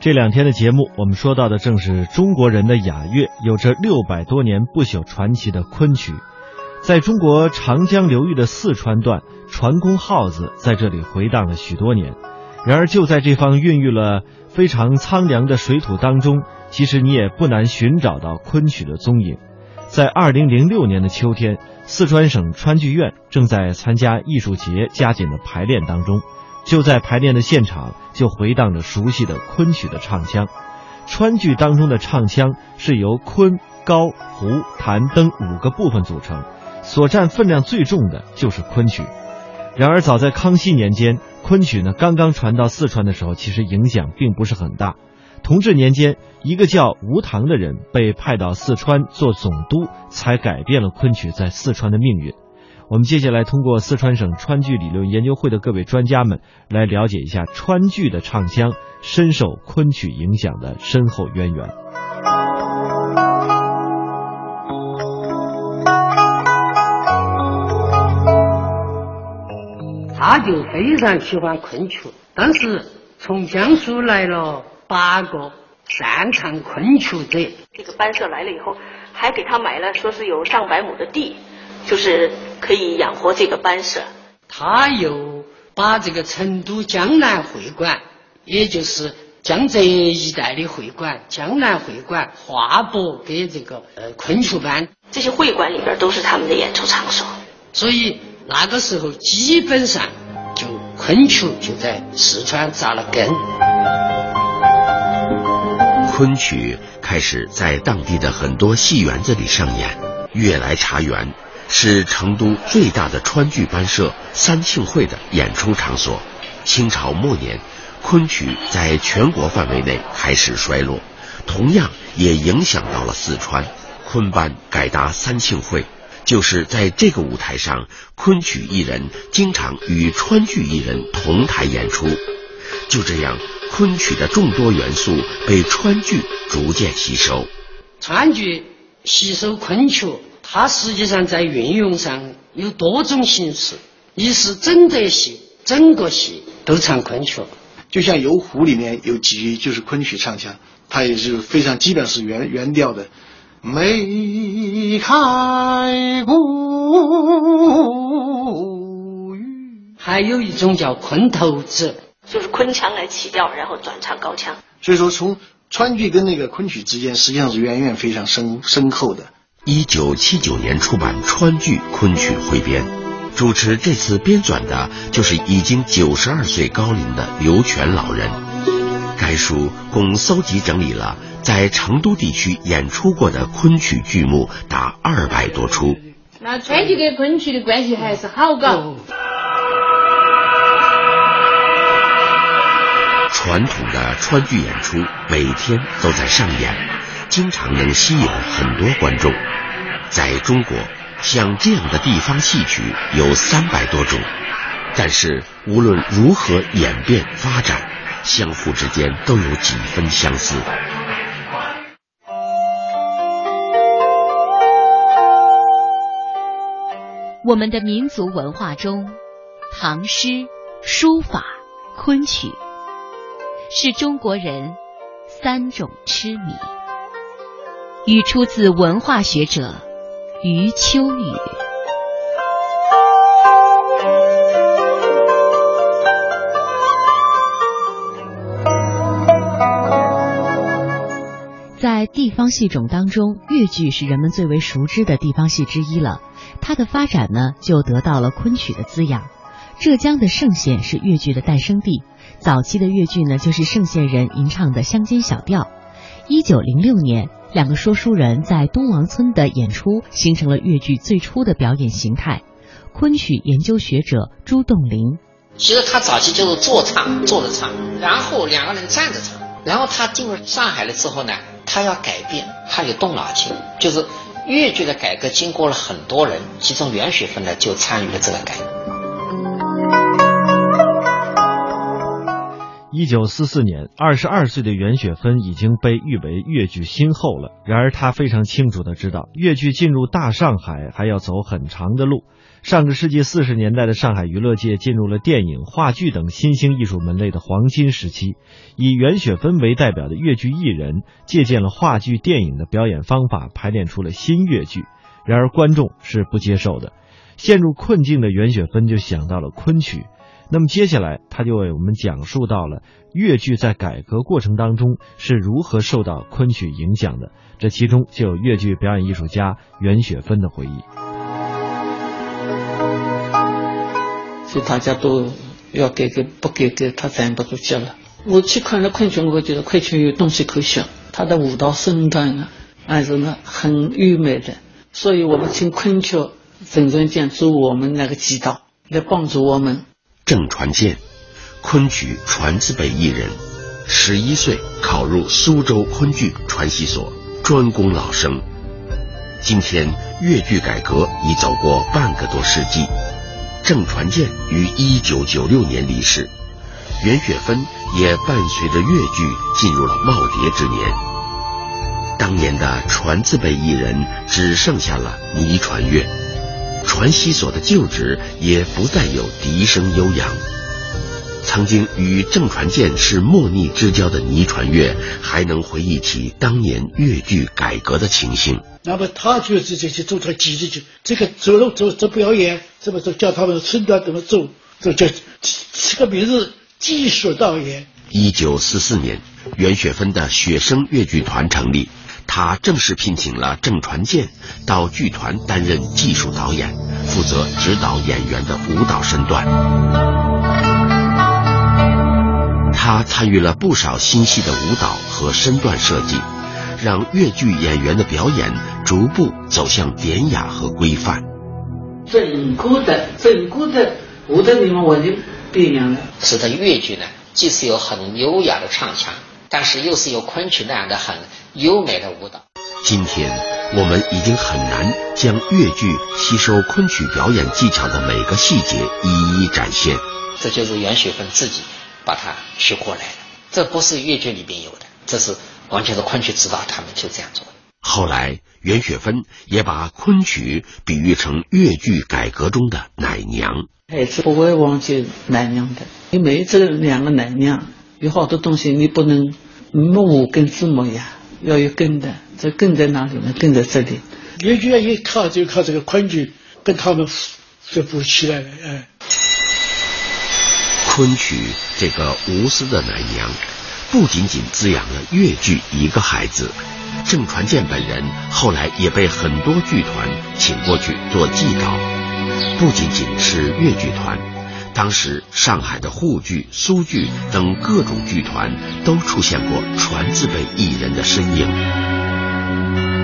这两天的节目，我们说到的正是中国人的雅乐，有着六百多年不朽传奇的昆曲。在中国长江流域的四川段，船工号子在这里回荡了许多年。然而，就在这方孕育了非常苍凉的水土当中，其实你也不难寻找到昆曲的踪影。在二零零六年的秋天，四川省川剧院正在参加艺术节加紧的排练当中。就在排练的现场，就回荡着熟悉的昆曲的唱腔。川剧当中的唱腔是由昆、高、胡、弹等五个部分组成，所占分量最重的就是昆曲。然而，早在康熙年间，昆曲呢刚刚传到四川的时候，其实影响并不是很大。同治年间，一个叫吴棠的人被派到四川做总督，才改变了昆曲在四川的命运。我们接下来通过四川省川剧理论研究会的各位专家们来了解一下川剧的唱腔深受昆曲影响的深厚渊源。他就非常喜欢昆曲，当时从江苏来了八个擅长昆曲的，这个班社来了以后，还给他买了说是有上百亩的地。就是可以养活这个班社，他又把这个成都江南会馆，也就是江浙一带的会馆，江南会馆划拨给这个呃昆曲班，这些会馆里边都是他们的演出场所，所以那个时候基本上就昆曲就在四川扎了根。昆曲开始在当地的很多戏园子里上演，悦来茶园。是成都最大的川剧班社三庆会的演出场所。清朝末年，昆曲在全国范围内开始衰落，同样也影响到了四川。昆班改搭三庆会，就是在这个舞台上，昆曲艺人经常与川剧艺人同台演出。就这样，昆曲的众多元素被川剧逐渐吸收。川剧吸收昆曲。它实际上在运用上有多种形式，一是整个戏，整个戏都唱昆曲，就像《游湖》里面有几句就是昆曲唱腔，它也是非常基本是原原调的。梅开古雨，还有一种叫昆头子，就是昆腔来起调，然后转唱高腔。所以说，从川剧跟那个昆曲之间，实际上是渊源非常深深厚的。一九七九年出版川剧昆曲汇编，主持这次编纂的就是已经九十二岁高龄的刘全老人。该书共搜集整理了在成都地区演出过的昆曲剧目达二百多出。那川剧跟昆曲的关系还是好高。传统的川剧演出每天都在上演，经常能吸引很多观众。在中国，像这样的地方戏曲有三百多种，但是无论如何演变发展，相互之间都有几分相似。我们的民族文化中，唐诗、书法、昆曲，是中国人三种痴迷，语出自文化学者。余秋雨，在地方戏种当中，越剧是人们最为熟知的地方戏之一了。它的发展呢，就得到了昆曲的滋养。浙江的嵊县是越剧的诞生地，早期的越剧呢，就是嵊县人吟唱的乡间小调。一九零六年。两个说书人在东王村的演出，形成了越剧最初的表演形态。昆曲研究学者朱栋林，其实他早期就是坐唱，坐着唱，然后两个人站着唱。然后他进入上海了之后呢，他要改变，他有动脑筋。就是越剧的改革经过了很多人，其中袁雪芬呢就参与了这个改革。一九四四年，二十二岁的袁雪芬已经被誉为粤剧新后了。然而，她非常清楚的知道，粤剧进入大上海还要走很长的路。上个世纪四十年代的上海娱乐界进入了电影、话剧等新兴艺术门类的黄金时期。以袁雪芬为代表的粤剧艺人，借鉴了话剧、电影的表演方法，排练出了新粤剧。然而，观众是不接受的。陷入困境的袁雪芬就想到了昆曲。那么接下来，他就为我们讲述到了越剧在改革过程当中是如何受到昆曲影响的。这其中就有越剧表演艺术家袁雪芬的回忆。所以大家都要改革，不改革他站不住脚了。我去看了昆曲，我觉得昆曲有东西可学，他的舞蹈身段啊，还是呢很优美的。所以我们请昆曲郑传健做我们那个指导，来帮助我们。郑传健，昆曲传字辈艺人，十一岁考入苏州昆剧传习所，专攻老生。今天粤剧改革已走过半个多世纪，郑传健于一九九六年离世，袁雪芬也伴随着粤剧进入了耄耋之年。当年的传字辈艺人只剩下了倪传月。传习所的旧址也不再有笛声悠扬。曾经与郑传健是莫逆之交的倪传月，还能回忆起当年粤剧改革的情形。那么他就是这些做这个记着就这个走路走走表演，这么走叫他们身段怎么走，这叫起个名字技术导演。一九四四年，袁雪芬的雪声越剧团成立。他正式聘请了郑传健到剧团担任技术导演，负责指导演员的舞蹈身段。他参与了不少新戏的舞蹈和身段设计，让越剧演员的表演逐步走向典雅和规范。整个的整个的舞蹈里面完全不一样了，使得越剧呢，既是有很优雅的唱腔。但是又是有昆曲那样的很优美的舞蹈。今天我们已经很难将越剧吸收昆曲表演技巧的每个细节一一展现。这就是袁雪芬自己把它学过来的，这不是越剧里边有的，这是完全是昆曲指导他们就这样做的。后来袁雪芬也把昆曲比喻成越剧改革中的奶娘。孩子不会忘记奶娘的，因为这两个奶娘。有好多东西你不能木五根字母呀，要有根的。这根在哪里呢？根在这里。越剧一靠就靠这个昆曲跟他们就补起来了。哎，昆曲这个无私的奶娘，不仅仅滋养了越剧一个孩子，郑传健本人后来也被很多剧团请过去做祭导，不仅仅是越剧团。当时上海的沪剧苏剧等各种剧团都出现过传字辈艺人的身影。